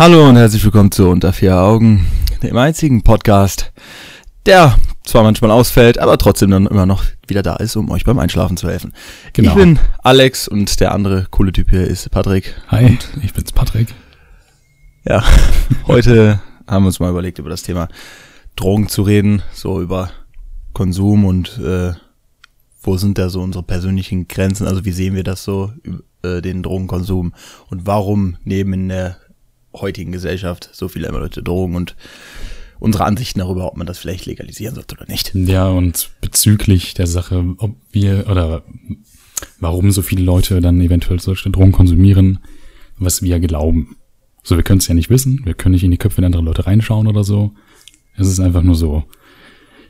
Hallo und herzlich willkommen zu Unter vier Augen, dem einzigen Podcast, der zwar manchmal ausfällt, aber trotzdem dann immer noch wieder da ist, um euch beim Einschlafen zu helfen. Genau. Ich bin Alex und der andere coole Typ hier ist Patrick. Hi, ich bin's Patrick. Ja, heute haben wir uns mal überlegt, über das Thema Drogen zu reden, so über Konsum und äh, wo sind da so unsere persönlichen Grenzen, also wie sehen wir das so, äh, den Drogenkonsum und warum nehmen in der heutigen Gesellschaft so viele Leute Drogen und unsere Ansichten darüber, ob man das vielleicht legalisieren sollte oder nicht. Ja, und bezüglich der Sache, ob wir oder warum so viele Leute dann eventuell solche Drogen konsumieren, was wir glauben. So, wir können es ja nicht wissen, wir können nicht in die Köpfe der anderen Leute reinschauen oder so. Es ist einfach nur so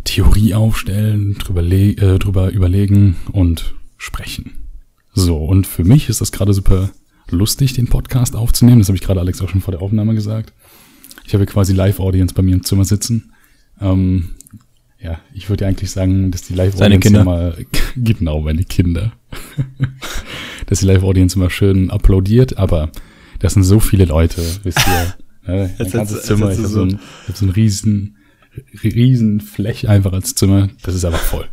Theorie aufstellen, drüber, äh, drüber überlegen und sprechen. So, und für mich ist das gerade super lustig, den Podcast aufzunehmen. Das habe ich gerade Alex auch schon vor der Aufnahme gesagt. Ich habe quasi Live-Audience bei mir im Zimmer sitzen. Ähm, ja, ich würde ja eigentlich sagen, dass die Live-Audience immer, genau, meine Kinder, dass die Live-Audience immer schön applaudiert, aber das sind so viele Leute, wisst ihr. Ne? Ein ganzes Zimmer, ich habe so, ein, hab so ein riesen, riesen Flech einfach als Zimmer, das ist einfach voll.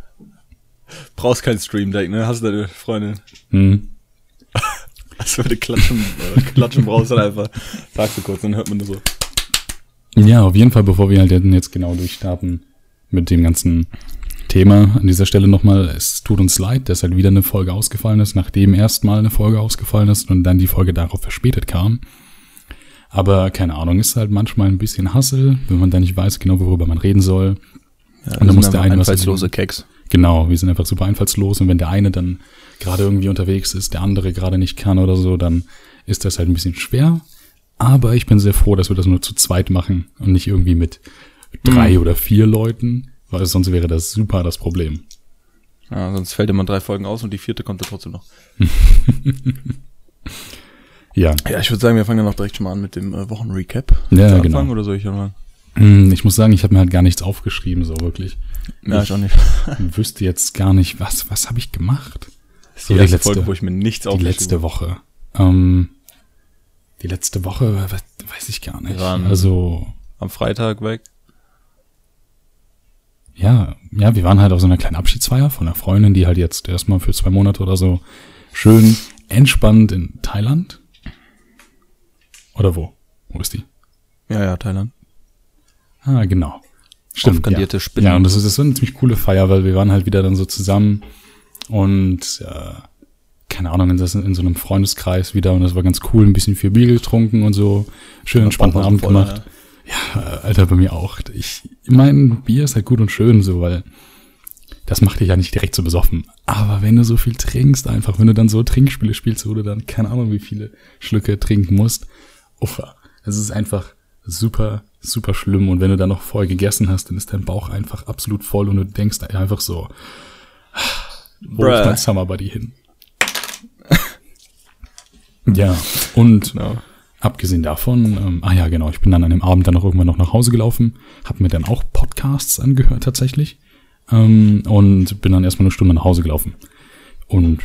Brauchst kein Stream Deck, ne? Hast du deine Freundin? Hm. Also du klatschen, äh, klatschen brauchst, dann einfach sagst du kurz, dann hört man nur so. Ja, auf jeden Fall, bevor wir halt jetzt genau durchstarten mit dem ganzen Thema an dieser Stelle nochmal, es tut uns leid, dass halt wieder eine Folge ausgefallen ist, nachdem erstmal eine Folge ausgefallen ist und dann die Folge darauf verspätet kam. Aber keine Ahnung, ist halt manchmal ein bisschen Hassel, wenn man da nicht weiß genau, worüber man reden soll. Ja, und dann muss der eine einfallslose was Keks. Genau, wir sind einfach super einfallslos und wenn der eine dann gerade irgendwie unterwegs ist, der andere gerade nicht kann oder so, dann ist das halt ein bisschen schwer. Aber ich bin sehr froh, dass wir das nur zu zweit machen und nicht irgendwie mit drei mhm. oder vier Leuten, weil sonst wäre das super das Problem. Ja, sonst fällt immer drei Folgen aus und die vierte kommt da trotzdem noch. ja. Ja, ich würde sagen, wir fangen dann auch direkt schon mal an mit dem äh, Wochenrecap. Ja, genau. Oder soll ich mal? Hm, ich muss sagen, ich habe mir halt gar nichts aufgeschrieben, so wirklich. Ja, ich, ich auch nicht. wüsste jetzt gar nicht, was, was habe ich gemacht? So die, die letzte Folge, wo ich mir nichts Die letzte Woche. Ähm, die letzte Woche, weiß ich gar nicht. also am Freitag weg. Ja, ja, wir waren halt auf so einer kleinen Abschiedsfeier von einer Freundin, die halt jetzt erstmal für zwei Monate oder so schön entspannt in Thailand. Oder wo? Wo ist die? Ja, ja, Thailand. Ah, genau. Stimmt. Aufkandierte ja. Spinnen. Ja, und das ist, das ist eine ziemlich coole Feier, weil wir waren halt wieder dann so zusammen und äh, keine Ahnung, in, das, in so einem Freundeskreis wieder und das war ganz cool, ein bisschen viel Bier getrunken und so, schön entspannten Abend voll, gemacht. Ja. ja, Alter, bei mir auch. Ich meine, Bier ist halt gut und schön so, weil das macht dich ja nicht direkt so besoffen. Aber wenn du so viel trinkst, einfach, wenn du dann so Trinkspiele spielst, wo du dann keine Ahnung, wie viele Schlücke trinken musst, uffa. Es ist einfach super, super schlimm. Und wenn du dann noch vorher gegessen hast, dann ist dein Bauch einfach absolut voll und du denkst einfach so, wo Bruh. ist mein Summer Buddy hin? ja, und no. abgesehen davon, ähm, ah ja, genau, ich bin dann an dem Abend dann noch irgendwann noch nach Hause gelaufen, habe mir dann auch Podcasts angehört tatsächlich ähm, und bin dann erstmal eine Stunde nach Hause gelaufen. Und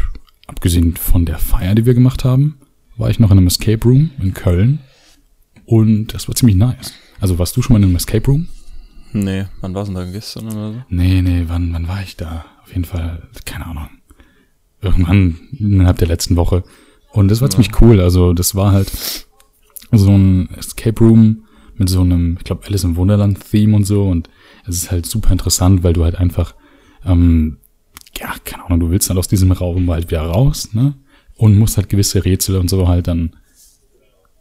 abgesehen von der Feier, die wir gemacht haben, war ich noch in einem Escape Room in Köln und das war ziemlich nice. Also warst du schon mal in einem Escape Room? Nee, wann war's denn da gestern oder so? Nee, nee, wann, wann war ich da? Auf jeden Fall, keine Ahnung. Irgendwann innerhalb der letzten Woche. Und das war ja. ziemlich cool. Also das war halt so ein Escape Room mit so einem, ich glaube, Alice im Wunderland-Theme und so. Und es ist halt super interessant, weil du halt einfach, ähm, ja, keine Ahnung, du willst halt aus diesem Raum halt wieder raus, ne? Und musst halt gewisse Rätsel und so halt dann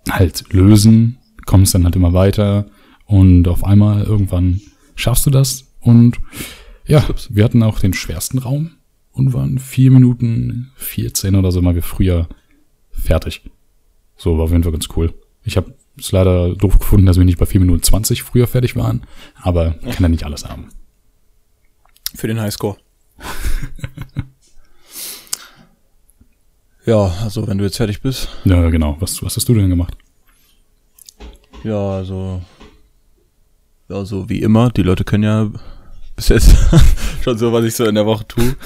halt lösen, kommst dann halt immer weiter und auf einmal irgendwann schaffst du das und ja, wir hatten auch den schwersten Raum und waren vier Minuten 14 oder so mal wie früher fertig. So, war auf jeden Fall ganz cool. Ich habe es leider doof gefunden, dass wir nicht bei vier Minuten 20 früher fertig waren, aber kann ja nicht alles haben. Für den Highscore. Ja, also wenn du jetzt fertig bist. Ja, genau. Was, was hast du denn gemacht? Ja, also. Ja, so wie immer. Die Leute können ja bis jetzt schon so, was ich so in der Woche tue.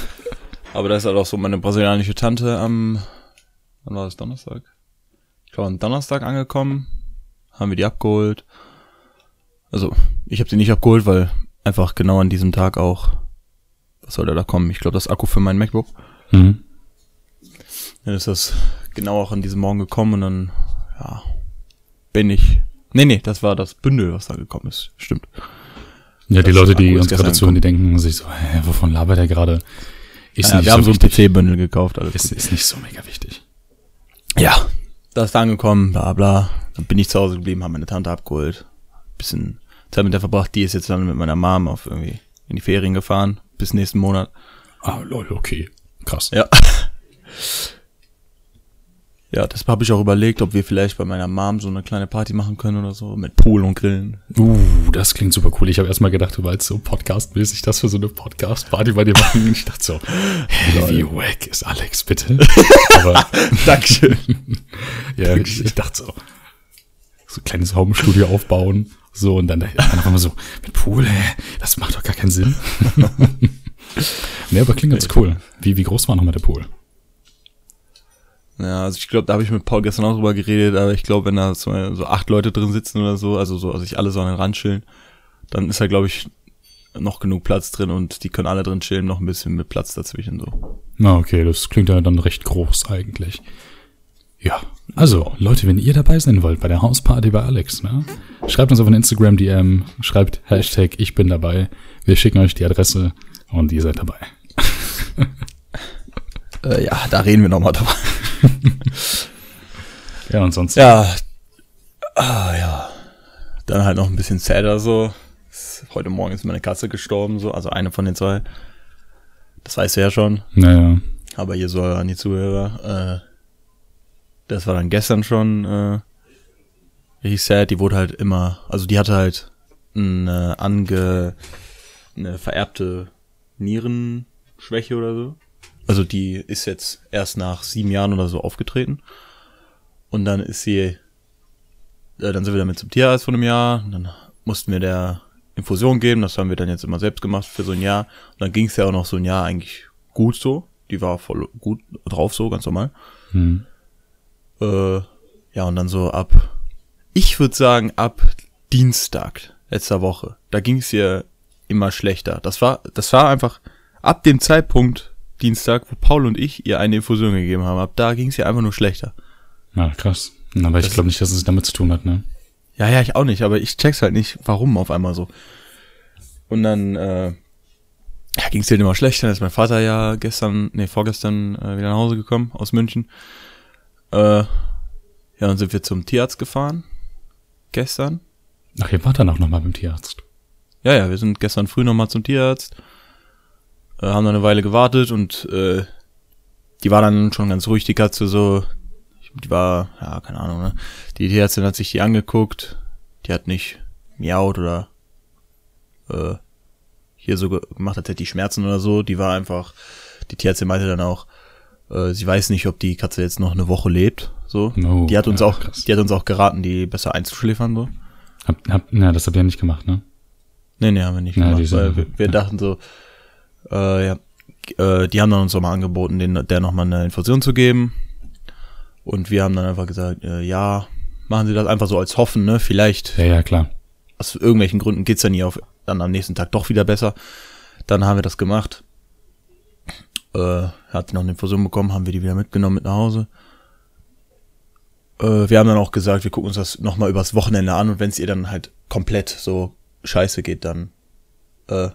Aber da ist halt auch so meine brasilianische Tante am. Wann war das? Donnerstag? Ich glaube, am Donnerstag angekommen. haben wir die abgeholt. Also, ich habe sie nicht abgeholt, weil einfach genau an diesem Tag auch, was soll da kommen? Ich glaube, das Akku für mein MacBook. Mhm. Dann ist das genau auch an diesem Morgen gekommen und dann, ja, bin ich. Nee, nee, das war das Bündel, was da gekommen ist. Stimmt. Ja, die Das Leute, die Akku ist uns gerade zuhören, die denken sich so, hä, wovon labert er gerade? Ist Ja, wir haben so ein. PC-Bündel gekauft, alles Ist, ist nicht so mega wichtig. Ja, da ist angekommen, bla bla. Dann bin ich zu Hause geblieben, habe meine Tante abgeholt. Bisschen Zeit mit der verbracht. Die ist jetzt dann mit meiner Mom auf irgendwie in die Ferien gefahren. Bis nächsten Monat. Ah, lol, okay. Krass. Ja. Ja, das habe ich auch überlegt, ob wir vielleicht bei meiner Mom so eine kleine Party machen können oder so. Mit Pool und Grillen. Uh, das klingt super cool. Ich habe erstmal gedacht, du jetzt so Podcast-mäßig das für so eine Podcast-Party bei dir machen. Und ich dachte so, hä, wie wack ist Alex, bitte? Aber Dankeschön. ja, ich, ich dachte so, so ein kleines Home-Studio aufbauen. So, und dann, dann auf einmal so, mit Pool, hä? Das macht doch gar keinen Sinn. nee, aber klingt ganz cool. Wie, wie groß war nochmal der Pool? Ja, also ich glaube, da habe ich mit Paul gestern auch drüber geredet, aber ich glaube, wenn da so, so acht Leute drin sitzen oder so, also so, also sich alle so an den Rand chillen, dann ist da, glaube ich, noch genug Platz drin und die können alle drin chillen, noch ein bisschen mit Platz dazwischen so. Na, okay, das klingt ja dann recht groß eigentlich. Ja, also, Leute, wenn ihr dabei sein wollt bei der Hausparty bei Alex, ne? Schreibt uns auf eine Instagram-DM, schreibt Hashtag ich bin dabei. Wir schicken euch die Adresse und ihr seid dabei. Äh, ja, da reden wir nochmal drüber. Ja, und sonst. Ja, ah, ja. Dann halt noch ein bisschen sadder so. Heute Morgen ist meine Katze gestorben, so, also eine von den zwei. Das weißt du ja schon. Naja. Aber hier so an die Zuhörer, äh, das war dann gestern schon äh, richtig sad. Die wurde halt immer, also die hatte halt eine ange, eine vererbte Nierenschwäche oder so. Also die ist jetzt erst nach sieben Jahren oder so aufgetreten. Und dann ist sie, äh, dann sind wir damit zum Tierarzt von einem Jahr. Und dann mussten wir der Infusion geben. Das haben wir dann jetzt immer selbst gemacht für so ein Jahr. Und dann ging es ja auch noch so ein Jahr eigentlich gut so. Die war voll gut drauf so, ganz normal. Hm. Äh, ja, und dann so ab, ich würde sagen, ab Dienstag letzter Woche, da ging es ihr immer schlechter. Das war, das war einfach ab dem Zeitpunkt Dienstag, wo Paul und ich ihr eine Infusion gegeben haben, ab da ging es ihr einfach nur schlechter. Na, krass. Aber ich glaube nicht, dass es damit zu tun hat, ne? Ja, ja, ich auch nicht, aber ich check's halt nicht, warum auf einmal so. Und dann äh, ja, ging es dir immer schlechter. Dann ist mein Vater ja gestern, nee, vorgestern äh, wieder nach Hause gekommen aus München. Äh, ja, dann sind wir zum Tierarzt gefahren. Gestern. Ach, ihr wart dann auch nochmal beim Tierarzt. Ja, ja, wir sind gestern früh nochmal zum Tierarzt. Äh, haben dann eine Weile gewartet und äh, die war dann schon ganz ruhig, die Katze so. Die war, ja, keine Ahnung, ne? Die Tierärztin hat sich die angeguckt. Die hat nicht miaut oder äh, hier so ge- gemacht, als hätte die Schmerzen oder so. Die war einfach, die Tierärztin meinte dann auch, äh, sie weiß nicht, ob die Katze jetzt noch eine Woche lebt. So. Oh, die hat uns ja, auch, krass. die hat uns auch geraten, die besser einzuschläfern, so. Hab, hab, na, das habt ihr nicht gemacht, ne? Nee, nee, haben wir nicht Ja, gemacht, weil wir, wir ja. dachten so, äh, ja, äh, die haben dann uns nochmal angeboten, den, der nochmal eine Infusion zu geben. Und wir haben dann einfach gesagt, äh, ja, machen Sie das einfach so als Hoffen, ne? Vielleicht, Ja, ja, klar. aus irgendwelchen Gründen geht's dann nie auf, dann am nächsten Tag doch wieder besser. Dann haben wir das gemacht. Äh, hat noch eine Infusion bekommen, haben wir die wieder mitgenommen mit nach Hause. Äh, wir haben dann auch gesagt, wir gucken uns das nochmal übers Wochenende an und wenn es ihr dann halt komplett so scheiße geht, dann äh,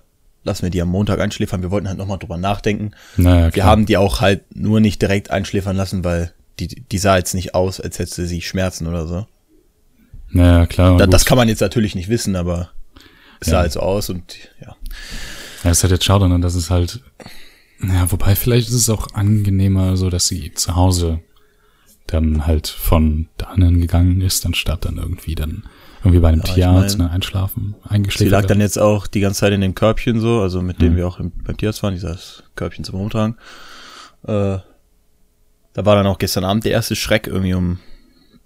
lassen wir die am Montag einschläfern. Wir wollten halt nochmal drüber nachdenken. Naja, Wir klar. haben die auch halt nur nicht direkt einschläfern lassen, weil die, die sah jetzt nicht aus, als hätte sie Schmerzen oder so. Naja, klar. Da, das kann man jetzt natürlich nicht wissen, aber es sah halt so aus und ja. Ja, ist halt jetzt schade, ne? Das ist halt. Ja, wobei vielleicht ist es auch angenehmer, so dass sie zu Hause dann halt von dannen gegangen ist, anstatt dann irgendwie dann irgendwie bei einem Ja, ich Tierarzt mein, ne, einschlafen, Sie eingeschläfert. lag dann jetzt auch die ganze Zeit in dem Körbchen so, also mit dem Mhm. wir auch im, beim Tierarzt waren, dieses Körbchen zum Rumtragen. Äh, da war dann auch gestern Abend der erste Schreck irgendwie um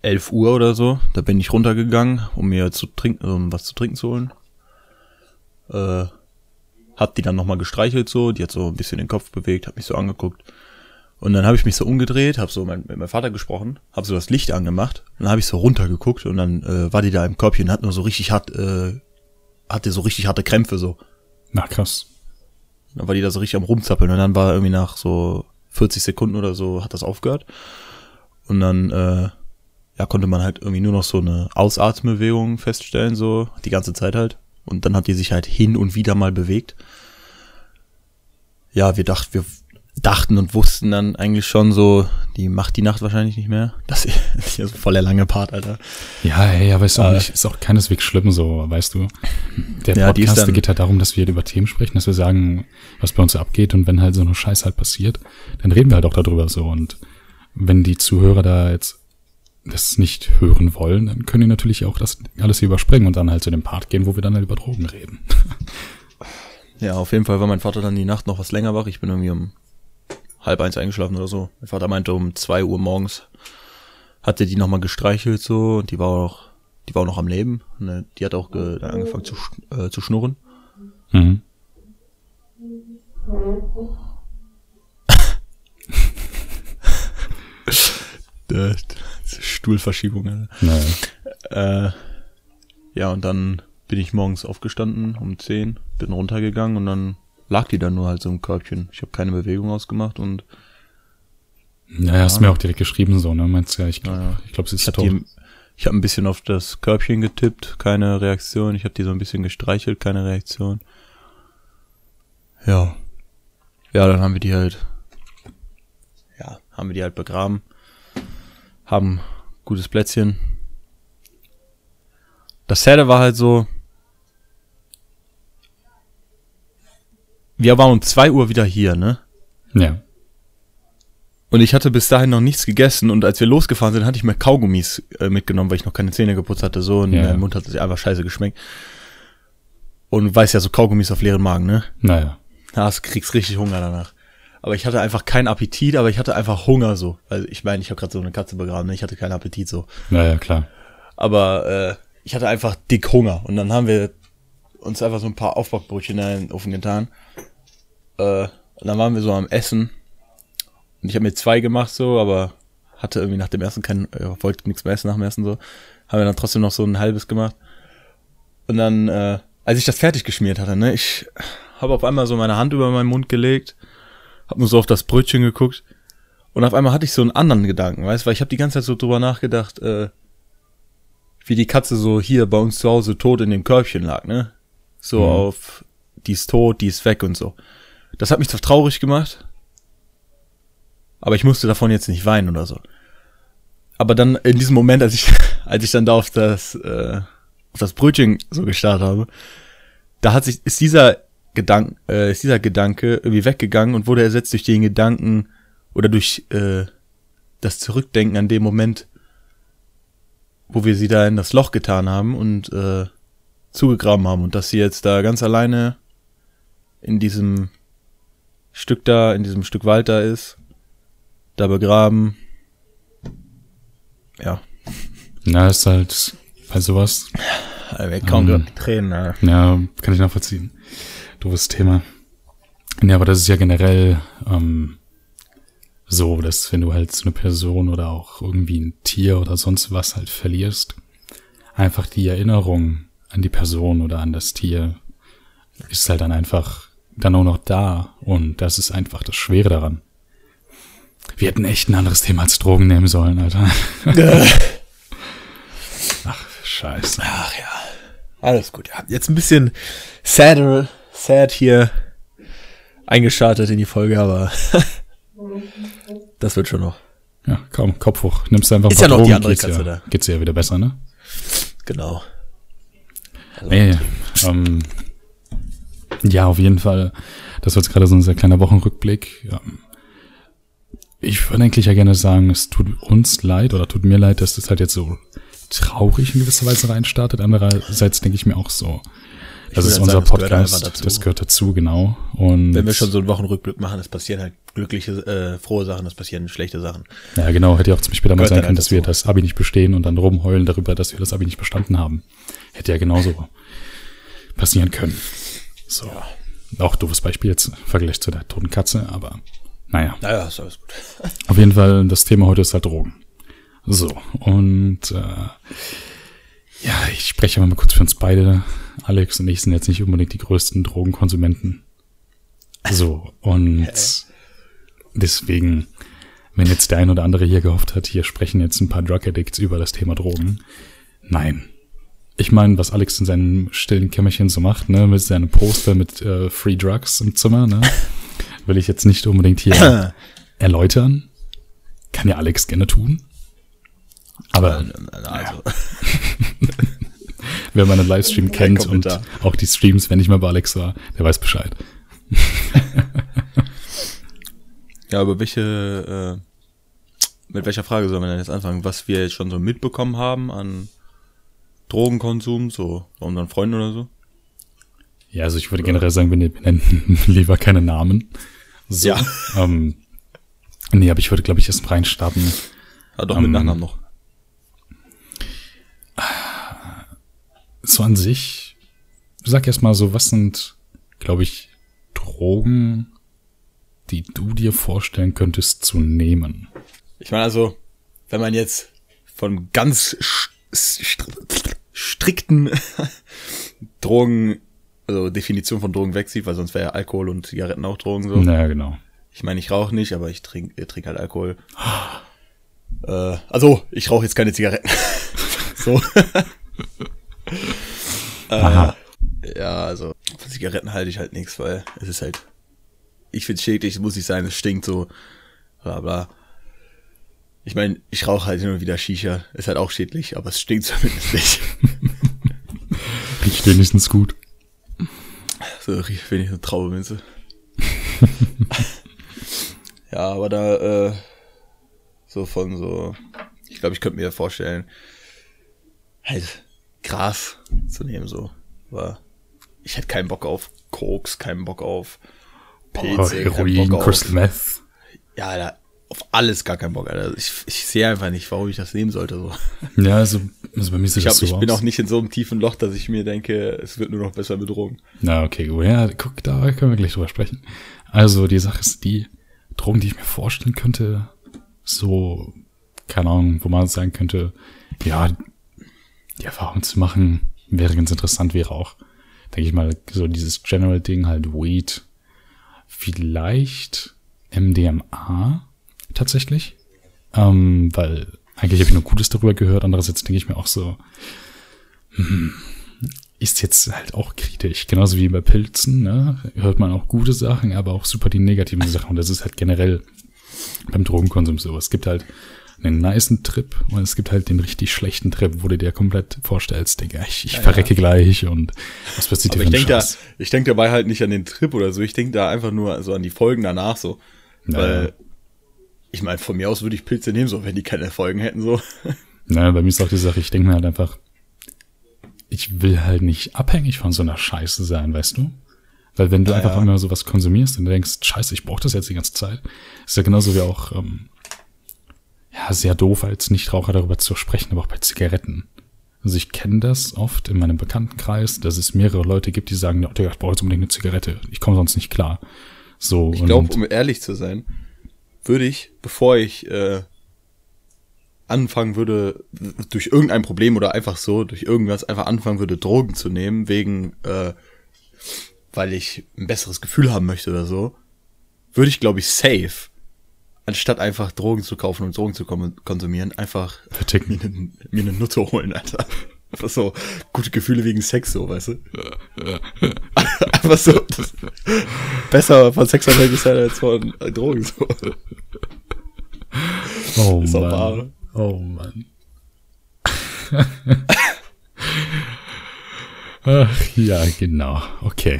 11 Uhr oder so. Da bin ich runtergegangen, um mir zu trinken, um was zu trinken zu holen. Äh, hab die dann nochmal gestreichelt so, die hat so ein bisschen den Kopf bewegt, hat mich so angeguckt. Und dann habe ich mich so umgedreht, habe so mein, mit meinem Vater gesprochen, habe so das Licht angemacht und dann habe ich so runtergeguckt und dann äh, war die da im Körbchen, hat nur so richtig hart, äh, hatte so richtig harte Krämpfe so. Na krass. Dann war die da so richtig am rumzappeln und dann war irgendwie nach so 40 Sekunden oder so hat das aufgehört. Und dann äh, ja, konnte man halt irgendwie nur noch so eine Ausatmenbewegung feststellen, so die ganze Zeit halt. Und dann hat die sich halt hin und wieder mal bewegt. Ja, wir dachten, wir dachten und wussten dann eigentlich schon so, die macht die Nacht wahrscheinlich nicht mehr. Das ist ja so voll der lange Part, Alter. Ja, hey, aber ist auch, Äh. nicht, ist auch keineswegs schlimm so, weißt du. Der Ja, Podcast dann- geht halt darum, dass wir über Themen sprechen, dass wir sagen, was bei uns abgeht und wenn halt so eine Scheiße halt passiert, dann reden wir halt auch darüber so und wenn die Zuhörer da jetzt das nicht hören wollen, dann können die natürlich auch das alles hier überspringen und dann halt zu dem Part gehen, wo wir dann halt über Drogen reden. Ja, auf jeden Fall war mein Vater dann die Nacht noch was länger wach. Ich bin irgendwie um halb eins eingeschlafen oder so. Mein Vater meinte um zwei Uhr morgens hatte die nochmal gestreichelt so und die war auch, die war auch noch am Leben. Ne, die hat auch angefangen zu, äh, zu schnurren. Mhm. Stuhlverschiebung. Alter. Naja. Äh, ja, und dann bin ich morgens aufgestanden um 10, bin runtergegangen und dann lag die dann nur halt so im Körbchen. Ich habe keine Bewegung ausgemacht und Naja, hast mir auch direkt geschrieben so, ne? Meinst du ja, ich glaube, Ja, ja. ich glaube, sie ist ich tot. die, ich habe ein bisschen auf das Körbchen getippt, keine Reaktion. Ich habe die so ein bisschen gestreichelt, keine Reaktion. Ja. Ja, dann haben wir die halt, ja, haben wir die halt begraben, haben gutes Plätzchen. Das Sade war halt so, wir waren um zwei Uhr wieder hier, ne? Ja. Und ich hatte bis dahin noch nichts gegessen und als wir losgefahren sind, hatte ich mir Kaugummis äh, mitgenommen, weil ich noch keine Zähne geputzt hatte, so und Ja. mein Mund hat sich einfach scheiße geschmeckt. Und du weißt ja, so Kaugummis auf leeren Magen, ne? Naja. Ja, du kriegst richtig Hunger danach. Aber ich hatte einfach keinen Appetit, aber ich hatte einfach Hunger so. Also ich meine, ich habe gerade so eine Katze begraben, ne? ich hatte keinen Appetit so. Naja, klar. Aber äh, ich hatte einfach dick Hunger. Und dann haben wir uns einfach so ein paar Aufbackbrötchen in den Ofen getan. Äh, und dann waren wir so am Essen. Und ich habe mir zwei gemacht so, aber hatte irgendwie nach dem ersten kein, äh, wollte nichts mehr essen nach dem ersten so. Haben wir dann trotzdem noch so ein halbes gemacht. Und dann, äh, als ich das fertig geschmiert hatte, ne, ich habe auf einmal so meine Hand über meinen Mund gelegt, habe nur so auf das Brötchen geguckt. Und auf einmal hatte ich so einen anderen Gedanken, weißt, weil ich habe die ganze Zeit so drüber nachgedacht, äh, wie die Katze so hier bei uns zu Hause tot in dem Körbchen lag, ne? So Mhm. auf, die ist tot, die ist weg und so. Das hat mich zwar traurig gemacht, aber ich musste davon jetzt nicht weinen oder so. Aber dann in diesem Moment, als ich, als ich dann da auf das, äh, auf das Brötchen so gestarrt habe, da hat sich, ist dieser Gedanke, äh, ist dieser Gedanke irgendwie weggegangen und wurde ersetzt durch den Gedanken oder durch äh, das Zurückdenken an dem Moment, wo wir sie da in das Loch getan haben und äh, zugegraben haben und dass sie jetzt da ganz alleine in diesem Stück da, in diesem Stück Wald da ist, da begraben. Ja, Na, ist halt bei sowas, wir kaum Ähm. Tränen. Ja. ja, kann ich nachvollziehen. Doofes Thema. Ja, aber das ist ja generell ähm, so, dass wenn du halt so eine Person oder auch irgendwie ein Tier oder sonst was halt verlierst, einfach die Erinnerung an die Person oder an das Tier ist halt dann einfach dann auch noch da und das ist einfach das Schwere daran. Wir hätten echt ein anderes Thema als Drogen nehmen sollen, Alter. Ach, scheiße. Ach ja, alles gut. Ja. Jetzt ein bisschen sadder, sad hier eingeschaltet in die Folge, aber das wird schon noch. Ja, komm, Kopf hoch. Nimmst du einfach Ist ein paar ja noch die Drogen, andere geht's Katze ja, da. Geht's dir ja wieder besser, ne? Genau. Also, Nee, ähm, ja, auf jeden Fall. Das war jetzt gerade so ein sehr kleiner Wochenrückblick. Ich würde eigentlich ja gerne sagen, es tut uns leid oder tut mir leid, dass das halt jetzt so traurig in gewisser Weise reinstartet. Andererseits denke ich mir auch so, das ist dann unser sagen, das gehört Podcast, einfach dazu. das gehört dazu, genau. Und Wenn wir schon so einen Wochenrückblick machen, es passieren halt glückliche, äh, frohe Sachen, es passieren schlechte Sachen. Ja, genau, hätte ja auch ziemlich mal Gehört sein können, halt dass wir dazu. das Abi nicht bestehen und dann rumheulen darüber, dass wir das Abi nicht bestanden haben. Hätte ja genauso passieren können. So. Auch doofes Beispiel jetzt im Vergleich zu der toten Katze, aber Naja. Naja, ist alles gut. Auf jeden Fall, das Thema heute ist halt Drogen. So, und äh, ja, ich spreche mal kurz für uns beide. Alex und ich sind jetzt nicht unbedingt die größten Drogenkonsumenten. So, und deswegen, wenn jetzt der ein oder andere hier gehofft hat, hier sprechen jetzt ein paar Drug Addicts über das Thema Drogen. Nein. Ich meine, was Alex in seinem stillen Kämmerchen so macht, ne, mit seinem Poster mit äh, Free Drugs im Zimmer, ne, will ich jetzt nicht unbedingt hier erläutern. Kann ja Alex gerne tun. Aber Also, wer meinen Livestream kennt und auch die Streams, wenn ich mal bei Alex war, der weiß Bescheid. ja, aber welche, äh, mit welcher Frage sollen wir denn jetzt anfangen? Was wir jetzt schon so mitbekommen haben an Drogenkonsum, so bei unseren Freunden oder so? Ja, also ich würde generell sagen, wir nennen lieber keine Namen. So, Ja. Ähm, nee, aber ich würde, glaube ich, erst reinstarten. Ah, doch, mit Ähm, Nachnamen noch. So an sich, sag erst mal so, was sind, glaube ich, Drogen, die du dir vorstellen könntest zu nehmen? Ich meine also, wenn man jetzt von ganz strikten Drogen, also Definition von Drogen wegsieht, weil sonst wäre ja Alkohol und Zigaretten auch Drogen so. Naja, genau. Ich meine, ich rauche nicht, aber ich trinke äh, trink halt Alkohol. äh, also, ich rauche jetzt keine Zigaretten. so. Aha. äh, ja, also, von Zigaretten halte ich halt nichts, weil es ist halt, ich find's schädlich, es muss nicht sein, es stinkt so, bla bla. Ich meine, ich rauche halt immer wieder Shisha, ist halt auch schädlich, aber es stinkt zumindest nicht. Riecht wenigstens gut. So riecht wenig eine Traubeminze. ja, aber da, äh, so von so, ich glaube, ich könnte mir vorstellen, halt Gras zu nehmen, so. Aber ich hätte keinen Bock auf Koks, keinen Bock auf Oh, Pilze, keinen Heroin, Crystal Meth. ja, Alter, auf alles gar keinen Bock, Alter. Ich, ich sehe einfach nicht, warum ich das nehmen sollte, so. Ja, also, also bei mir sieht Ich, das hab, so ich aus. bin auch nicht in so einem tiefen Loch, dass ich mir denke, es wird nur noch besser mit Drogen. Na, okay, gut. Ja, guck, da können wir gleich drüber sprechen. Also, die Sache ist die, Drogen, die ich mir vorstellen könnte, so, keine Ahnung, wo man sagen könnte, ja, die Erfahrung zu machen, wäre ganz interessant, wäre auch, denke ich mal, so dieses General-Ding, halt Weed, vielleicht MDMA, tatsächlich. Ähm, weil eigentlich habe ich nur Gutes darüber gehört, andererseits denke ich mir auch so, ist jetzt halt auch kritisch. Genauso wie bei Pilzen, ne? Hört man auch gute Sachen, aber auch super die negativen Sachen. Und das ist halt generell beim Drogenkonsum so. Es gibt halt einen nicen Trip und es gibt halt den richtig schlechten Trip, wo du dir komplett vorstellst, Digga, ich, ich verrecke gleich und was passiert Aber hier ich denke da, ich denk dabei halt nicht an den Trip oder so. Ich denke da einfach nur so an die Folgen danach so. Ja, Weil, ja. Ich meine, von mir aus würde ich Pilze nehmen, so wenn die keine Folgen hätten, so. Na, bei mir ist auch die Sache, ich denke mir halt einfach, ich will halt nicht abhängig von so einer Scheiße sein, weißt du? Weil wenn du Ja, einfach ja. immer sowas konsumierst und denkst, scheiße, ich brauche das jetzt die ganze Zeit, ist ja genauso wie auch, ähm, ja, sehr doof als Nichtraucher darüber zu sprechen, aber auch bei Zigaretten. Also ich kenne das oft in meinem Bekanntenkreis, dass es mehrere Leute gibt, die sagen, Digga, ich brauche jetzt unbedingt eine Zigarette, ich komme sonst nicht klar. So, Ich glaube, um ehrlich zu sein, würde ich, bevor ich äh, anfangen würde, durch irgendein Problem oder einfach so, durch irgendwas einfach anfangen würde, Drogen zu nehmen, wegen, äh, weil ich ein besseres Gefühl haben möchte oder so, würde ich, glaube ich, safe, anstatt einfach Drogen zu kaufen und Drogen zu konsumieren, einfach mir eine, mir eine Nutte holen, Alter. Einfach so gute Gefühle wegen Sex, so, weißt du? Einfach so. Besser von Sex abhängig sein als von äh, Drogen, so. Oh Ist Mann. wahr. Oh Mann. Ach ja, genau. Okay.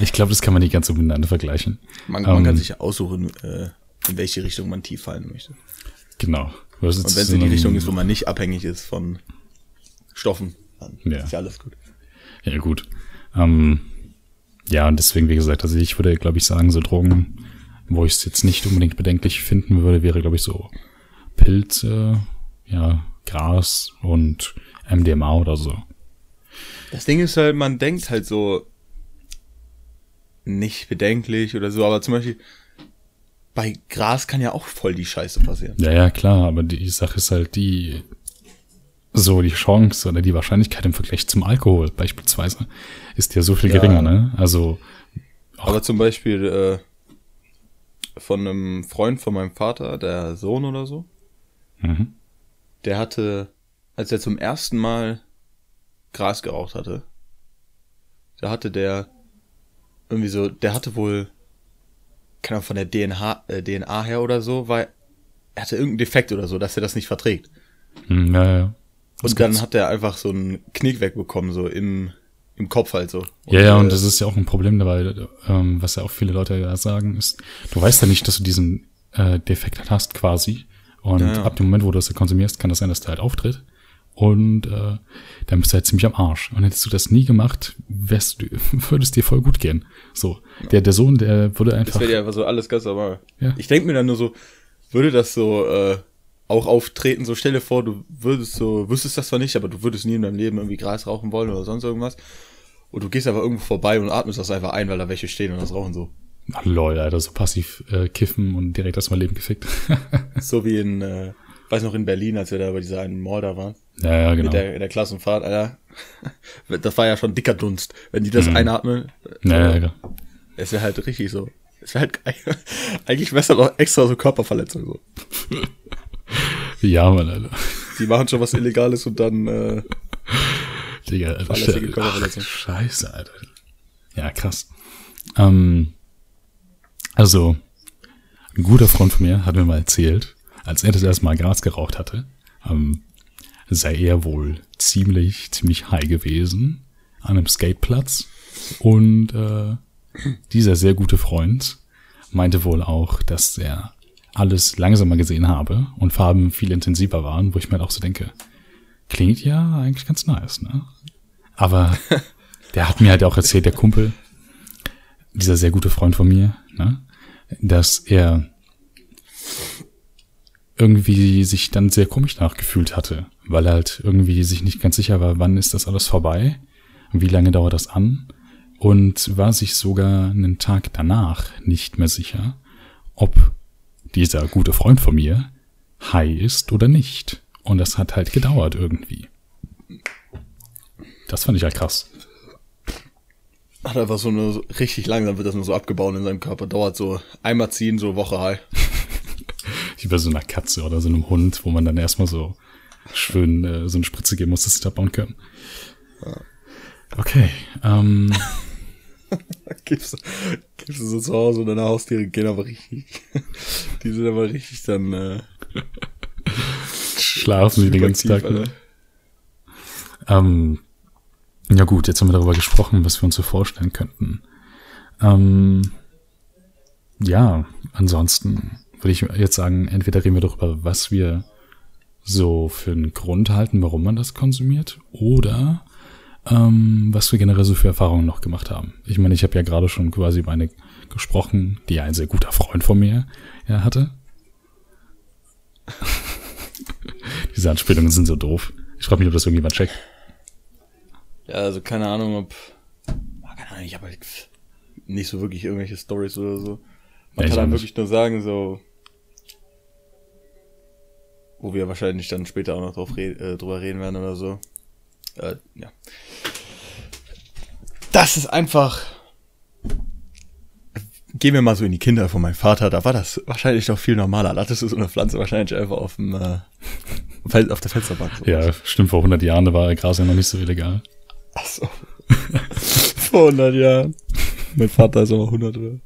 Ich glaube, das kann man nicht ganz so miteinander vergleichen. Man, man Ähm, kann sich ja aussuchen, äh, in welche Richtung man tief fallen möchte. Genau. Was Und wenn es in die Richtung ist, wo man nicht abhängig ist von Stoffen, dann Ja. ist ja alles gut. Ja, gut. Ähm, ja, und deswegen, wie gesagt, also ich würde, glaube ich, sagen, so Drogen, wo ich es jetzt nicht unbedingt bedenklich finden würde, wäre, glaube ich, so Pilze, ja, Gras und MDMA oder so. Das Ding ist halt, man denkt halt so nicht bedenklich oder so, aber zum Beispiel, bei Gras kann ja auch voll die Scheiße passieren. Ja, ja, klar, aber die Sache ist halt die, so die Chance oder die Wahrscheinlichkeit im Vergleich zum Alkohol beispielsweise ist ja so viel Ja. geringer, ne? Also, Aber zum Beispiel äh, von einem Freund von meinem Vater, der Sohn oder so, mhm. der hatte, als er zum ersten Mal Gras geraucht hatte, da hatte der irgendwie so, der hatte wohl, keine Ahnung, von der DNA, äh, DNA her oder so, weil er hatte irgendeinen Defekt oder so, dass er das nicht verträgt. Hm, ja, ja. Das Und dann hat er einfach so einen Knick wegbekommen, so im, im Kopf halt so. Ja, ja, und äh, das ist ja auch ein Problem dabei, ähm, was ja auch viele Leute ja sagen, ist, du weißt ja nicht, dass du diesen äh, Defekt hast quasi. Und Ja, ja. ab dem Moment, wo du das konsumierst, kann das sein, dass der halt auftritt. Und äh, dann bist du halt ziemlich am Arsch. Und hättest du das nie gemacht, wärst du, würde es dir voll gut gehen. So, der, der Sohn, der würde Das einfach. wäre ja einfach so alles ganz normal. Ja. Ich denke mir dann nur so, würde das so äh, auch auftreten, so stell dir vor, du würdest so, wüsstest das zwar nicht, aber du würdest nie in deinem Leben irgendwie Gras rauchen wollen oder sonst irgendwas. Und du gehst einfach irgendwo vorbei und atmest das einfach ein, weil da welche stehen und das rauchen so. Ah, lol, Alter, so passiv äh, kiffen und direkt erstmal Leben gefickt. So wie in, äh, weiß noch in Berlin, als wir da bei dieser einen da waren, ja, ja, genau. mit der, in der Klassenfahrt, Alter. Das war ja schon dicker Dunst. Wenn die das einatmen, ja, ja, ja. es wäre halt richtig so. Es wäre halt eigentlich besser noch extra so Körperverletzung so. ja, Mann, Alter. Die machen schon was Illegales und dann, äh, Digga, Alter. Ach, scheiße, Alter. Ja, krass. Ähm, also, ein guter Freund von mir hat mir mal erzählt, als er das erste Mal Gras geraucht hatte, ähm, sei er wohl ziemlich, ziemlich high gewesen an einem Skateplatz. Und äh, dieser sehr gute Freund meinte wohl auch, dass er alles langsamer gesehen habe und Farben viel intensiver waren, wo ich mir halt auch so denke, klingt ja eigentlich ganz nice, ne? Aber der hat mir halt auch erzählt, der Kumpel, dieser sehr gute Freund von mir, ne, dass er irgendwie sich dann sehr komisch nachgefühlt hatte, weil er halt irgendwie sich nicht ganz sicher war, wann ist das alles vorbei, wie lange dauert das an und war sich sogar einen Tag danach nicht mehr sicher, ob dieser gute Freund von mir high ist oder nicht. Und das hat halt gedauert irgendwie. Das fand ich halt krass. Hat einfach so eine, so richtig langsam wird das nur so abgebaut in seinem Körper. Dauert so einmal ziehen, so Woche high. Wie bei so einer Katze oder so einem Hund, wo man dann erstmal so schön äh, so eine Spritze geben muss, dass sie abbauen können. Okay. Ähm, Gibst, gibst du so zu Hause und deine Haustiere gehen aber richtig. Die sind aber richtig dann, äh, schlafen sie den ganzen Tag. Ne? Ähm, ja gut, jetzt haben wir darüber gesprochen, was wir uns so vorstellen könnten. Ähm, ja, ansonsten würde ich jetzt sagen, entweder reden wir darüber, was wir so für einen Grund halten, warum man das konsumiert, oder ähm, was wir generell so für Erfahrungen noch gemacht haben. Ich meine, ich habe ja gerade schon quasi über eine gesprochen, die ein sehr guter Freund von mir ja, hatte. Diese Anspielungen sind so doof. Ich frage mich, ob das irgendjemand checkt. Ja, also keine Ahnung, ob. Ah, Keine Ahnung, ich habe halt nicht so wirklich irgendwelche Stories oder so. Man Ja, kann dann nicht. wirklich nur sagen, so. Wo wir wahrscheinlich dann später auch noch drauf red, äh, drüber reden werden oder so. Äh, ja. Das ist einfach. Gehen wir mal so in die Kinder von meinem Vater, da war das wahrscheinlich noch viel normaler. Da hattest du so eine Pflanze wahrscheinlich einfach auf dem, äh, auf der Fensterbank. So. Ja, stimmt, vor 100 Jahren, da war Gras ja noch nicht so illegal. Ach so. Vor 100 Jahren. Mein Vater ist aber 100, oder?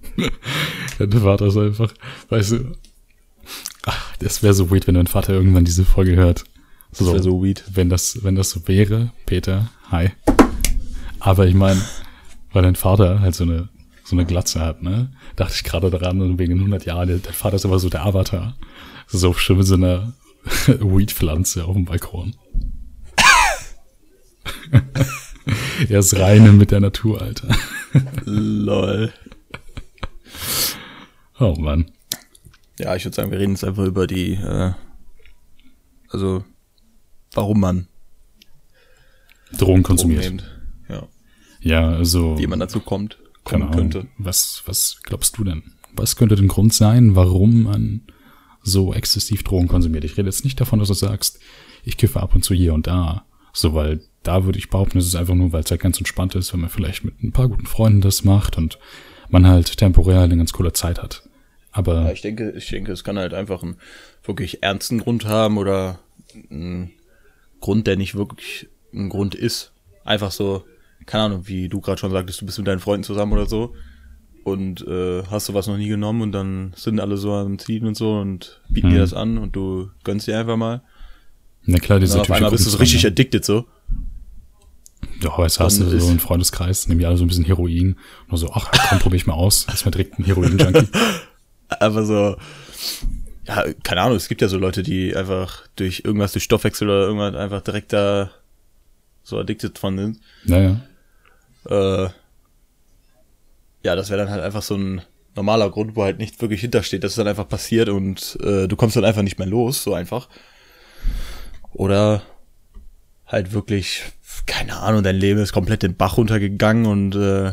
Ja, der Vater ist einfach, weißt du, ach, das wäre so weird, wenn dein Vater irgendwann diese Folge hört. So, wär so weird. Wenn das, wenn das so wäre, Peter, hi. Aber ich meine, weil dein Vater halt so eine, so eine Glatze hat, ne? Dachte ich gerade daran, und wegen 100 Jahren, dein Vater ist aber so der Avatar. So schön mit so einer Weed-Pflanze auf dem Balkon. er ist reine mit der Natur, Alter. Lol. Oh Mann. Ja, ich würde sagen, wir reden jetzt einfach über die, äh, also, warum man Drogen Drogen konsumiert. nimmt. Ja. Ja, also. Wie man dazu kommt, kommen Ahnung. könnte. Was, was glaubst du denn? was könnte der Grund sein, warum man so exzessiv Drogen konsumiert. Ich rede jetzt nicht davon, dass du sagst, ich kiffe ab und zu hier und da. So, weil da würde ich behaupten, es ist einfach nur, weil es halt ganz entspannt ist, wenn man vielleicht mit ein paar guten Freunden das macht und man halt temporär eine ganz coole Zeit hat. Aber. Ja, ich denke, ich denke, es kann halt einfach einen wirklich ernsten Grund haben oder einen Grund, der nicht wirklich ein Grund ist. Einfach so, keine Ahnung, wie du gerade schon sagtest, du bist mit deinen Freunden zusammen oder so und äh, hast du was noch nie genommen und dann sind alle so am Ziehen und so und bieten Mhm. dir das an und du gönnst dir einfach mal. Na klar, Und diese dann auf einmal bist du so richtig ja. addicted so. Ja, jetzt hast du so ist- einen Freundeskreis, nehmen die alle so ein bisschen Heroin. Und so, ach komm, probier ich mal aus. Ist mal direkt ein Heroin-Junkie. Aber so, ja, keine Ahnung, es gibt ja so Leute, die einfach durch irgendwas, durch Stoffwechsel oder irgendwas einfach direkt da so addicted von sind. naja. Äh, ja, das wäre dann halt einfach so ein normaler Grund, wo halt nicht wirklich hintersteht, dass es dann einfach passiert und äh, du kommst dann einfach nicht mehr los, so einfach. Oder halt wirklich, keine Ahnung, dein Leben ist komplett den Bach runtergegangen und äh,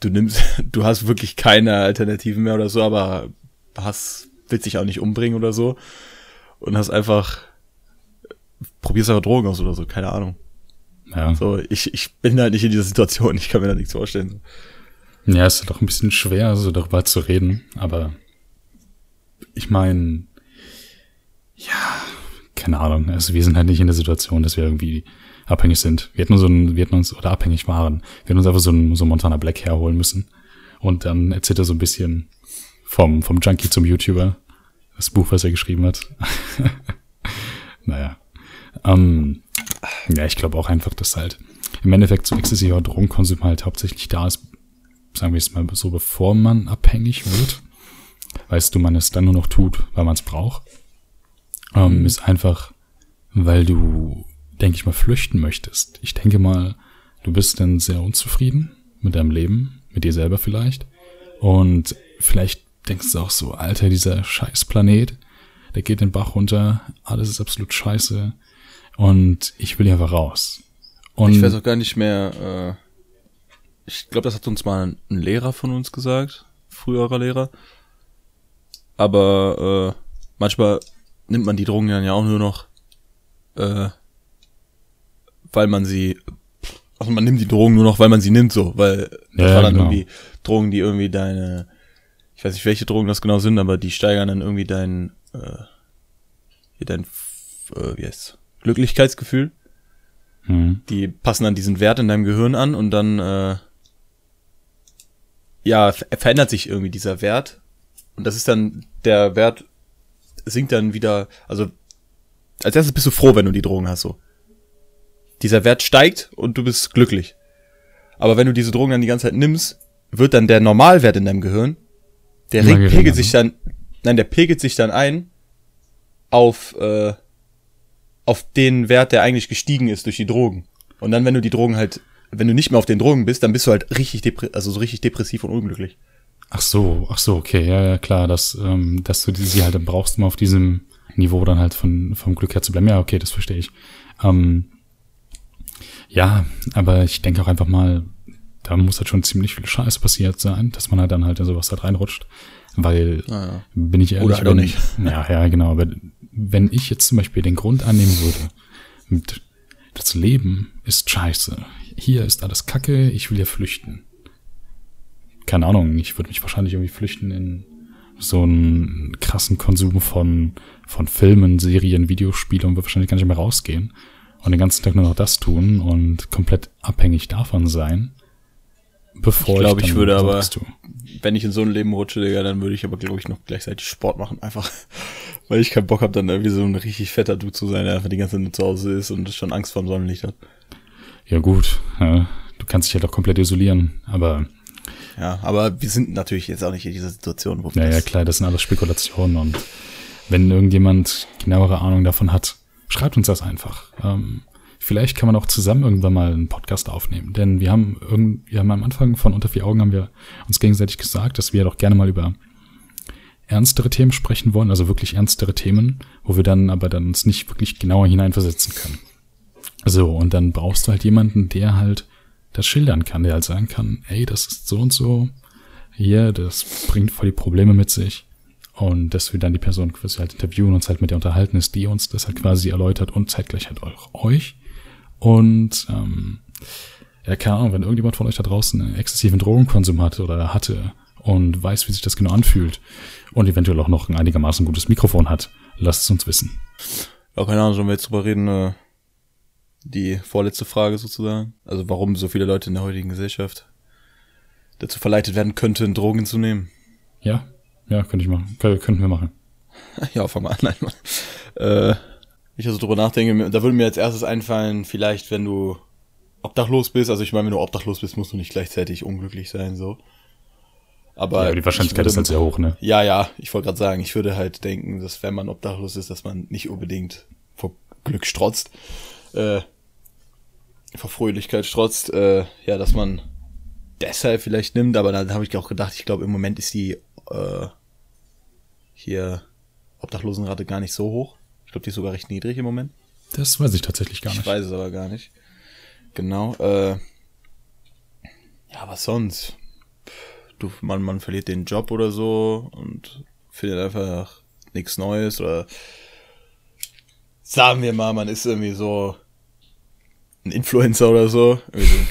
du nimmst, du hast wirklich keine Alternativen mehr oder so, aber hast, willst dich auch nicht umbringen oder so und hast einfach, probierst einfach Drogen aus oder so, keine Ahnung. Ja. So, ich, ich bin halt nicht in dieser Situation, ich kann mir da nichts vorstellen. Ja, ist doch ein bisschen schwer, so darüber zu reden, aber ich meine, ja, keine Ahnung. Also wir sind halt nicht in der Situation, dass wir irgendwie abhängig sind. Wir hätten so ein, wir hätten uns, oder abhängig waren. Wir hätten uns einfach so ein, so Montana Black herholen müssen. Und dann erzählt er so ein bisschen vom, vom Junkie zum YouTuber. Das Buch, was er geschrieben hat. naja. Ähm, ja, ich glaube auch einfach, dass halt im Endeffekt so exzessiver Drogenkonsum halt hauptsächlich da ist, sagen wir es mal so, bevor man abhängig wird. Weißt du, man es dann nur noch tut, weil man es braucht. Ähm, ist einfach, weil du, denke ich mal, flüchten möchtest. Ich denke mal, du bist dann sehr unzufrieden mit deinem Leben, mit dir selber vielleicht. Und vielleicht denkst du auch so, Alter, dieser scheiß Planet, der geht den Bach runter, alles ist absolut scheiße und ich will hier einfach raus. Und Ich weiß auch gar nicht mehr, äh, ich glaube, das hat uns mal ein Lehrer von uns gesagt, früherer Lehrer. Aber äh, manchmal nimmt man die Drogen dann ja auch nur noch, äh, weil man sie, also man nimmt die Drogen nur noch, weil man sie nimmt so, weil das Ja, war dann genau. irgendwie Drogen, die irgendwie deine, ich weiß nicht, welche Drogen das genau sind, aber die steigern dann irgendwie dein, äh, hier dein, äh, wie heißt's, Glücklichkeitsgefühl. Hm, die passen dann diesen Wert in deinem Gehirn an und dann äh, ja ver verändert sich irgendwie dieser Wert. Und das ist dann der Wert sinkt dann wieder also als erstes bist du froh wenn du die Drogen hast so dieser Wert steigt und du bist glücklich aber wenn du diese Drogen dann die ganze Zeit nimmst wird dann der Normalwert in deinem Gehirn der Immer pegelt ne? sich dann nein der pegelt sich dann ein auf äh, auf den Wert, der eigentlich gestiegen ist durch die Drogen. Und dann, wenn du die Drogen halt, wenn du nicht mehr auf den Drogen bist, dann bist du halt richtig, also so richtig depressiv und unglücklich. Ach so, ach so, okay, ja, ja, klar, dass, ähm, dass du sie halt brauchst, um auf diesem Niveau dann halt von, vom Glück her zu bleiben. Ja, okay, das verstehe ich. Ähm, ja, aber ich denke auch einfach mal, da muss halt schon ziemlich viel Scheiße passiert sein, dass man halt dann halt in sowas halt reinrutscht. Weil, Naja. bin ich ehrlich, Oder halt wenn, nicht. Ja, ja, genau, aber wenn ich jetzt zum Beispiel den Grund annehmen würde, mit, das Leben ist scheiße, hier ist alles kacke, ich will hier flüchten keine Ahnung, ich würde mich wahrscheinlich irgendwie flüchten in so einen krassen Konsum von, von Filmen, Serien, Videospielen und würde wahrscheinlich gar nicht mehr rausgehen und den ganzen Tag nur noch das tun und komplett abhängig davon sein, bevor Ich glaube, ich dann würde aber-. Wenn ich in so ein Leben rutsche, Digga, dann würde ich aber, glaube ich, noch gleichzeitig Sport machen, einfach. Weil ich keinen Bock habe, dann irgendwie so ein richtig fetter Dude zu sein, der einfach die ganze Zeit nur zu Hause ist und schon Angst vor dem Sonnenlicht hat. Ja gut, ja, du kannst dich halt auch komplett isolieren, aber Ja, aber wir sind natürlich jetzt auch nicht in dieser Situation, wo wir Ja, ja, klar, das sind alles Spekulationen und wenn irgendjemand genauere Ahnung davon hat, schreibt uns das einfach. Ähm, vielleicht kann man auch zusammen irgendwann mal einen Podcast aufnehmen, denn wir haben irgend, wir haben am Anfang von Unter vier Augen haben wir uns gegenseitig gesagt, dass wir doch gerne mal über ernstere Themen sprechen wollen, also wirklich ernstere Themen, wo wir dann aber dann uns nicht wirklich genauer hineinversetzen können. So, und dann brauchst du halt jemanden, der halt das schildern kann, der halt sagen kann, ey, das ist so und so, hier, das bringt voll die Probleme mit sich. Und dass wir dann die Person quasi halt interviewen, uns halt mit der unterhalten ist, die uns das halt quasi erläutert und zeitgleich halt auch euch. Und ähm, ja, keine Ahnung, wenn irgendjemand von euch da draußen einen exzessiven Drogenkonsum hat oder hatte und weiß, wie sich das genau anfühlt und eventuell auch noch ein einigermaßen gutes Mikrofon hat, lasst es uns wissen. Ja, keine Ahnung, sollen wir jetzt drüber reden, äh, die vorletzte Frage sozusagen. Also warum so viele Leute in der heutigen Gesellschaft dazu verleitet werden könnten, Drogen zu nehmen. Ja, ja, könnte ich machen. Kön könnten wir machen. ja, fang mal an. Nein, Mann. Äh, ich also drüber nachdenke, da würde mir als erstes einfallen, vielleicht wenn du obdachlos bist, also ich meine, wenn du obdachlos bist, musst du nicht gleichzeitig unglücklich sein, so. Aber, ja, aber die Wahrscheinlichkeit würde, ist halt sehr hoch, ne? Ja, ja, ich wollte gerade sagen, ich würde halt denken, dass wenn man obdachlos ist, dass man nicht unbedingt vor Glück strotzt, äh, vor Fröhlichkeit strotzt, äh, ja, dass man deshalb vielleicht nimmt, aber dann habe ich auch gedacht, ich glaube, im Moment ist die äh, hier Obdachlosenrate gar nicht so hoch. Ich glaube, die ist sogar recht niedrig im Moment. Das weiß ich tatsächlich gar nicht. Ich weiß es aber gar nicht. Genau. Äh, ja, was sonst? Du, man, man verliert den Job oder so und findet einfach nichts Neues oder sagen wir mal, man ist irgendwie so ein Influencer oder so,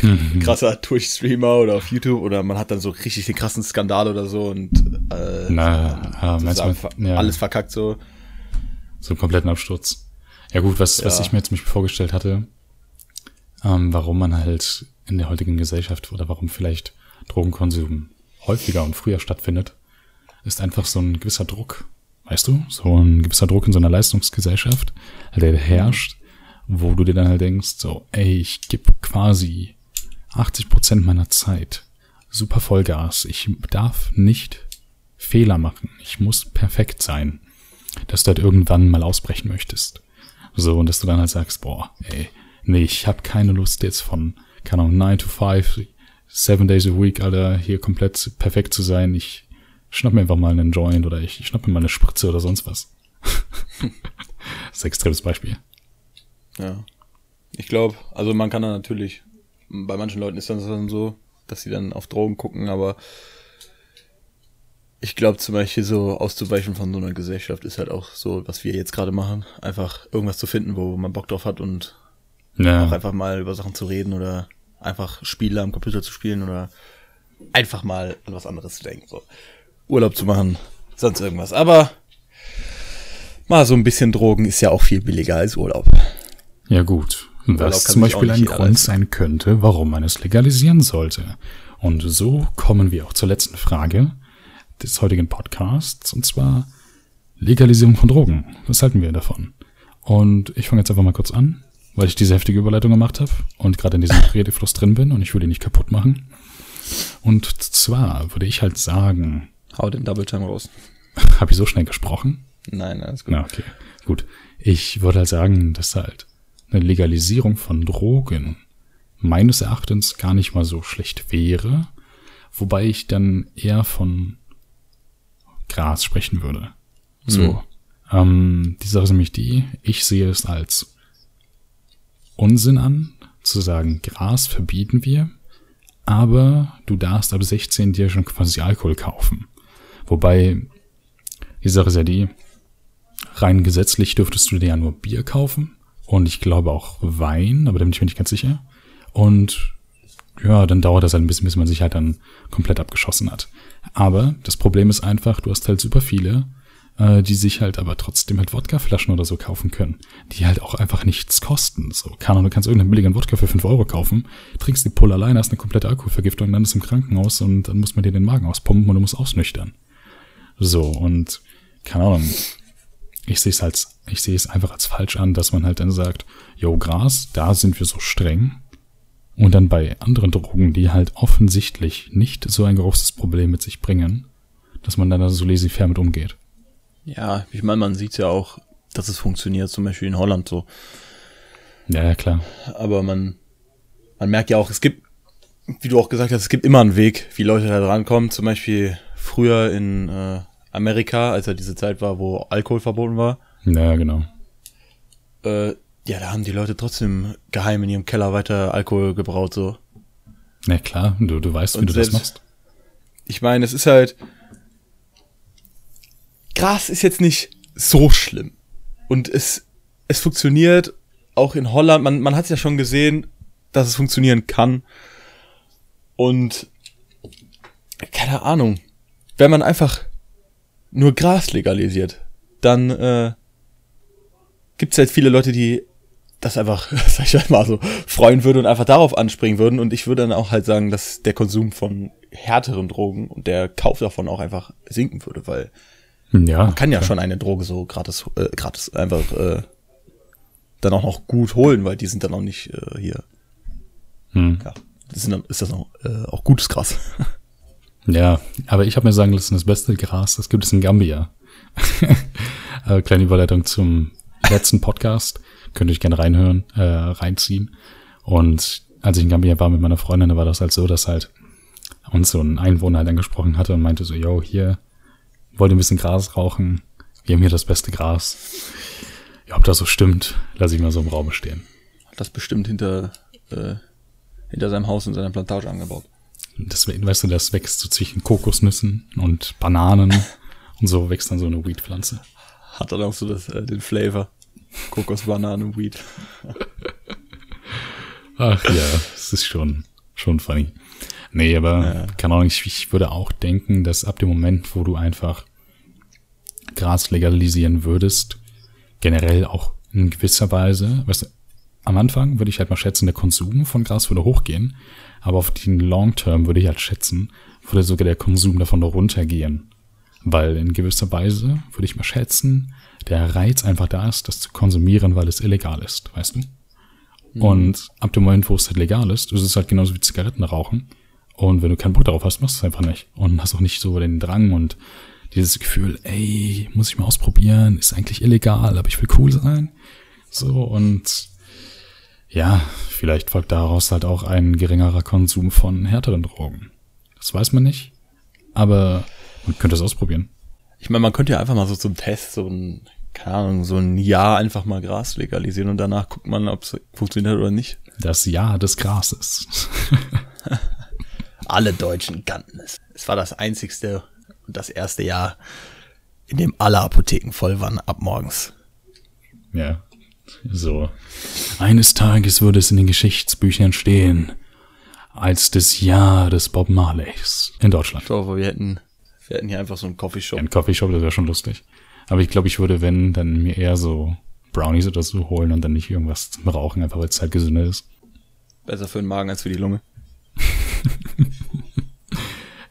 so ein krasser Twitch-Streamer oder auf YouTube oder man hat dann so richtig den krassen Skandal oder so und äh, Na, ja, du, ja. alles verkackt so. So einen kompletten Absturz. Ja gut, was, ja. was ich mir jetzt mich vorgestellt hatte, ähm, warum man halt in der heutigen Gesellschaft oder warum vielleicht Drogenkonsum häufiger und früher stattfindet, ist einfach so ein gewisser Druck. Weißt du? So ein gewisser Druck in so einer Leistungsgesellschaft, der herrscht, wo du dir dann halt denkst, so, ey, ich gebe quasi 80 Prozent meiner Zeit super Vollgas. Ich darf nicht Fehler machen. Ich muss perfekt sein, dass du halt irgendwann mal ausbrechen möchtest. So, und dass du dann halt sagst, boah, ey, nee, ich habe keine Lust jetzt von, keine Ahnung, 9 to 5, 7 days a week, Alter, hier komplett perfekt zu sein. Ich schnapp mir einfach mal einen Joint oder ich, ich schnapp mir mal eine Spritze oder sonst was. das ist ein extremes Beispiel. Ja. Ich glaube, also man kann da natürlich, bei manchen Leuten ist das dann so, dass sie dann auf Drogen gucken, aber ich glaube zum Beispiel so auszuweichen von so einer Gesellschaft ist halt auch so, was wir jetzt gerade machen. Einfach irgendwas zu finden, wo man Bock drauf hat und ja. auch einfach mal über Sachen zu reden oder einfach Spiele am Computer zu spielen oder einfach mal an was anderes zu denken. So. Urlaub zu machen, sonst irgendwas. Aber mal so ein bisschen Drogen ist ja auch viel billiger als Urlaub. Ja gut, was zum Beispiel ein Grund leisten. sein könnte, warum man es legalisieren sollte. Und so kommen wir auch zur letzten Frage des heutigen Podcasts, und zwar Legalisierung von Drogen. Was halten wir davon? Und ich fange jetzt einfach mal kurz an, weil ich diese heftige Überleitung gemacht habe und gerade in diesem Redefluss drin bin und ich will ihn nicht kaputt machen. Und zwar würde ich halt sagen. Hau den Double Time raus. Habe ich so schnell gesprochen? Nein, alles gut. Na, okay. Gut. Ich würde halt sagen, dass halt eine Legalisierung von Drogen meines Erachtens gar nicht mal so schlecht wäre, wobei ich dann eher von Gras sprechen würde. So. Mhm. Ähm, die Sache ist nämlich die, ich sehe es als Unsinn an, zu sagen, Gras verbieten wir, aber du darfst ab 16 dir schon quasi Alkohol kaufen. Wobei, die Sache ist ja die, rein gesetzlich dürftest du dir ja nur Bier kaufen und ich glaube auch Wein, aber da bin ich mir nicht ganz sicher. Und ja, dann dauert das halt ein bisschen, bis man sich halt dann komplett abgeschossen hat. Aber das Problem ist einfach, du hast halt super viele, äh, die sich halt aber trotzdem halt Wodkaflaschen oder so kaufen können, die halt auch einfach nichts kosten. So, kann du kannst irgendeinen billigen Wodka für 5 Euro kaufen, trinkst die Pulle alleine, hast eine komplette Alkoholvergiftung, dann ist im Krankenhaus und dann muss man dir den Magen auspumpen und du musst ausnüchtern. So, und keine Ahnung, ich sehe es als, ich sehe es einfach als falsch an, dass man halt dann sagt, yo, Gras, da sind wir so streng. Und dann bei anderen Drogen, die halt offensichtlich nicht so ein großes Problem mit sich bringen, dass man dann so laissez-faire mit umgeht. Ja, ich meine, man sieht ja auch, dass es funktioniert, zum Beispiel in Holland so. Ja, ja, klar. Aber man, man merkt ja auch, es gibt, wie du auch gesagt hast, es gibt immer einen Weg, wie Leute da drankommen. Zum Beispiel früher in äh, Amerika, als er diese Zeit war, wo Alkohol verboten war. Ja, genau. Äh, ja, da haben die Leute trotzdem geheim in ihrem Keller weiter Alkohol gebraut, so. Na klar, du, du weißt, wie Und du selbst, das machst. ich meine, es ist halt, Gras ist jetzt nicht so schlimm. Und es, es funktioniert auch in Holland. Man, man hat ja schon gesehen, dass es funktionieren kann. Und keine Ahnung, wenn man einfach nur Gras legalisiert, dann äh, gibt es halt viele Leute, die das einfach, sag ich mal so, freuen würden und einfach darauf anspringen würden. Und ich würde dann auch halt sagen, dass der Konsum von härteren Drogen und der Kauf davon auch einfach sinken würde, weil Ja. man kann ja schon eine Droge so gratis, äh, gratis einfach äh, dann auch noch gut holen, weil die sind dann auch nicht äh, hier. Hm. Ja, das sind dann, ist das auch, äh, auch gutes Gras. Ja, aber ich habe mir sagen lassen, das beste Gras, das gibt es in Gambia. äh, kleine Überleitung zum letzten Podcast. Könnt ihr euch gerne reinhören, äh, reinziehen. Und als ich in Gambia war mit meiner Freundin, da war das halt so, dass halt uns so ein Einwohner halt angesprochen hatte und meinte so, yo, hier, wollt ihr ein bisschen Gras rauchen? Wir haben hier das beste Gras. Ja, ob das so stimmt, lasse ich mal so im Raum stehen. Hat das bestimmt hinter, äh, hinter seinem Haus und seiner Plantage angebaut. Das, weißt du, das wächst so zwischen Kokosnüssen und Bananen und so wächst dann so eine Weedpflanze. Hat dann auch so das, äh, den Flavor. Kokos, Bananen, Weed. Ach ja, es ist schon, schon funny. Nee, aber Ja. keine Ahnung, ich, ich würde auch denken, dass ab dem Moment, wo du einfach Gras legalisieren würdest, generell auch in gewisser Weise, weißt du, am Anfang würde ich halt mal schätzen, der Konsum von Gras würde hochgehen, aber auf den Long Term würde ich halt schätzen, würde sogar der Konsum davon runtergehen. Weil in gewisser Weise würde ich mal schätzen, der Reiz einfach da ist, das zu konsumieren, weil es illegal ist, weißt du? Und ab dem Moment, wo es halt legal ist, ist es halt genauso wie Zigaretten rauchen. Und wenn du keinen Bock darauf hast, machst du es einfach nicht. Und hast auch nicht so den Drang und dieses Gefühl, ey, muss ich mal ausprobieren, ist eigentlich illegal, aber ich will cool sein. So, und ja, vielleicht folgt daraus halt auch ein geringerer Konsum von härteren Drogen. Das weiß man nicht, aber man könnte es ausprobieren. Ich meine, man könnte ja einfach mal so zum Test so ein, keine Ahnung, so ein Jahr einfach mal Gras legalisieren und danach guckt man, ob es funktioniert oder nicht. Das Jahr des Grases. Alle Deutschen kannten es. Es war das einzigste und das erste Jahr, in dem alle Apotheken voll waren ab morgens. Ja, so. Eines Tages würde es in den Geschichtsbüchern stehen, als das Jahr des Bob Marleys in Deutschland. Ich glaube, wir hätten, wir hätten hier einfach so einen Coffeeshop. Ein Coffeeshop, das wäre schon lustig. Aber ich glaube, ich würde, wenn, dann mir eher so Brownies oder so holen und dann nicht irgendwas zum Rauchen, einfach weil es halt gesünder ist. Besser für den Magen als für die Lunge.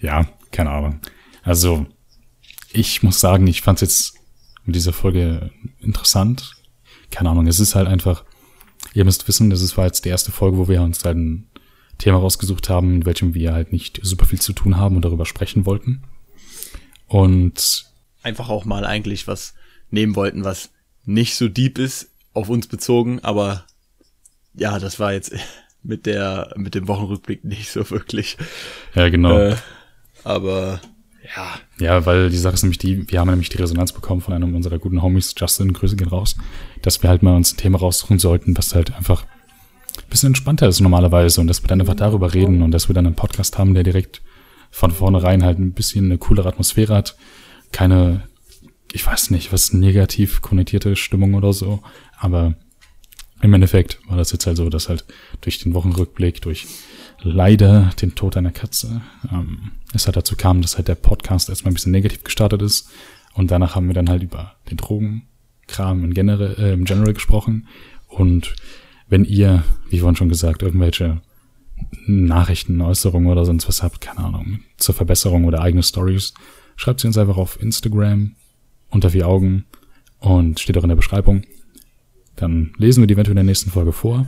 Ja, keine Ahnung. Also, ich muss sagen, ich fand es jetzt mit dieser Folge interessant. Keine Ahnung, es ist halt einfach, ihr müsst wissen, das war jetzt die erste Folge, wo wir uns halt ein Thema rausgesucht haben, mit welchem wir halt nicht super viel zu tun haben und darüber sprechen wollten. Und Einfach auch mal eigentlich was nehmen wollten, was nicht so deep ist, auf uns bezogen, aber ja, das war jetzt mit der, mit dem Wochenrückblick nicht so wirklich. ja, genau. Äh, aber ja, Ja, weil die Sache ist nämlich die, wir haben nämlich die Resonanz bekommen von einem unserer guten Homies, Justin, Grüße gehen raus, dass wir halt mal uns ein Thema raussuchen sollten, was halt einfach ein bisschen entspannter ist normalerweise und dass wir dann einfach darüber reden und dass wir dann einen Podcast haben, der direkt von vornherein halt ein bisschen eine coolere Atmosphäre hat. Keine, ich weiß nicht, was negativ konnotierte Stimmung oder so, aber im Endeffekt war das jetzt halt so, dass halt durch den Wochenrückblick, durch leider den Tod einer Katze, ähm, es halt dazu kam, dass halt der Podcast erstmal ein bisschen negativ gestartet ist und danach haben wir dann halt über den Drogenkram in generell, äh, im General gesprochen und wenn ihr, wie vorhin schon gesagt, irgendwelche Nachrichten, Äußerungen oder sonst was habt, keine Ahnung, zur Verbesserung oder eigene Stories, schreibt sie uns einfach auf Instagram unter vier Augen und steht auch in der Beschreibung. Dann lesen wir die eventuell in der nächsten Folge vor.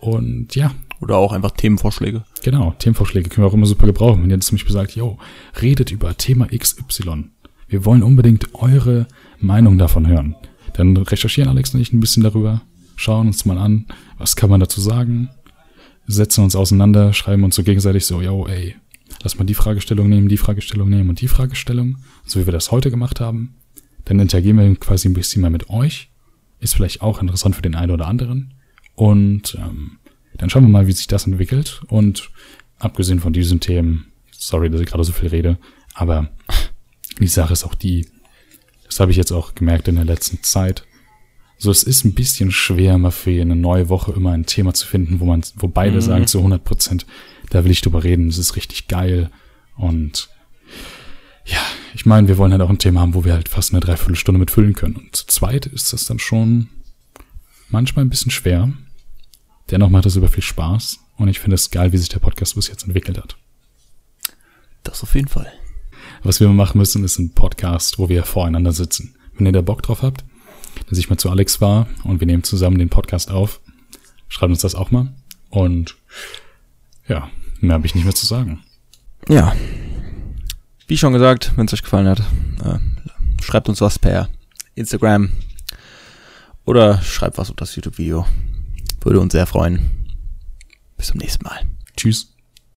Und ja, oder auch einfach Themenvorschläge. Genau, Themenvorschläge können wir auch immer super gebrauchen. Wenn ihr jetzt nämlich sagt, yo, redet über Thema XY. Wir wollen unbedingt eure Meinung davon hören. Dann recherchieren Alex und ich ein bisschen darüber, schauen uns mal an, was kann man dazu sagen, setzen uns auseinander, schreiben uns so gegenseitig so, yo, ey, lass mal die Fragestellung nehmen, die Fragestellung nehmen und die Fragestellung, so wie wir das heute gemacht haben. Dann interagieren wir quasi ein bisschen mal mit euch. Ist vielleicht auch interessant für den einen oder anderen. Und ähm, dann schauen wir mal, wie sich das entwickelt. Und abgesehen von diesen Themen Sorry, dass ich gerade so viel rede. Aber die Sache ist auch die, das habe ich jetzt auch gemerkt in der letzten Zeit. So, es ist ein bisschen schwer, mal für eine neue Woche immer ein Thema zu finden, wo man, wo beide mhm. sagen zu 100 Prozent, da will ich drüber reden, das ist richtig geil. Und ja, ich meine, wir wollen halt auch ein Thema haben, wo wir halt fast eine Dreiviertelstunde mitfüllen können. Und zu zweit ist das dann schon manchmal ein bisschen schwer. Dennoch macht es über viel Spaß. Und ich finde es geil, wie sich der Podcast bis jetzt entwickelt hat. Das auf jeden Fall. Was wir machen müssen, ist ein Podcast, wo wir voreinander sitzen. Wenn ihr da Bock drauf habt, dass ich mal zu Alex war und wir nehmen zusammen den Podcast auf, schreibt uns das auch mal. Und ja, mehr habe ich nicht mehr zu sagen. Ja. Wie schon gesagt, wenn es euch gefallen hat, äh, schreibt uns was per Instagram oder schreibt was unter das YouTube-Video. Würde uns sehr freuen. Bis zum nächsten Mal. Tschüss.